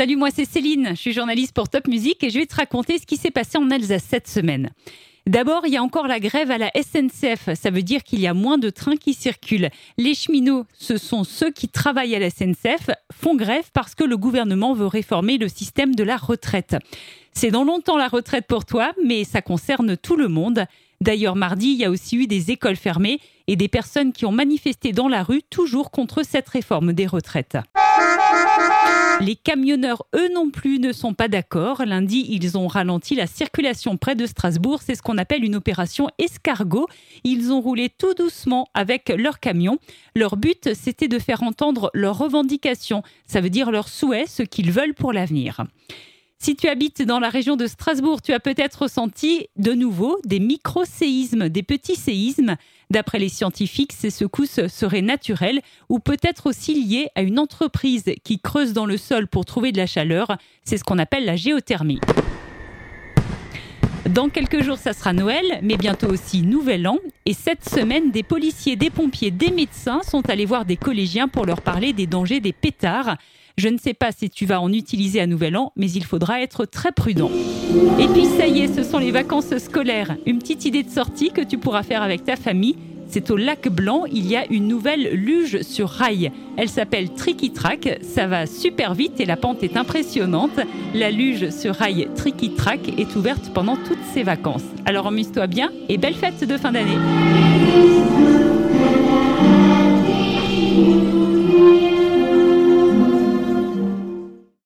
Salut, moi c'est Céline, je suis journaliste pour Top Music et je vais te raconter ce qui s'est passé en Alsace cette semaine. D'abord, il y a encore la grève à la SNCF. Ça veut dire qu'il y a moins de trains qui circulent. Les cheminots, ce sont ceux qui travaillent à la SNCF, font grève parce que le gouvernement veut réformer le système de la retraite. C'est dans longtemps la retraite pour toi, mais ça concerne tout le monde. D'ailleurs, mardi, il y a aussi eu des écoles fermées et des personnes qui ont manifesté dans la rue toujours contre cette réforme des retraites. Les camionneurs, eux non plus, ne sont pas d'accord. Lundi, ils ont ralenti la circulation près de Strasbourg. C'est ce qu'on appelle une opération escargot. Ils ont roulé tout doucement avec leurs camions. Leur but, c'était de faire entendre leurs revendications. Ça veut dire leurs souhaits, ce qu'ils veulent pour l'avenir. Si tu habites dans la région de Strasbourg, tu as peut-être ressenti de nouveau des micro-séismes, des petits séismes. D'après les scientifiques, ces secousses seraient naturelles ou peut-être aussi liées à une entreprise qui creuse dans le sol pour trouver de la chaleur. C'est ce qu'on appelle la géothermie. Dans quelques jours, ça sera Noël, mais bientôt aussi Nouvel An. Et cette semaine, des policiers, des pompiers, des médecins sont allés voir des collégiens pour leur parler des dangers des pétards. Je ne sais pas si tu vas en utiliser à Nouvel An, mais il faudra être très prudent. Et puis ça y est, ce sont les vacances scolaires. Une petite idée de sortie que tu pourras faire avec ta famille. C'est au lac Blanc, il y a une nouvelle luge sur rail. Elle s'appelle Tricky Track, ça va super vite et la pente est impressionnante. La luge sur rail Tricky Track est ouverte pendant toutes ces vacances. Alors amuse-toi bien et belle fête de fin d'année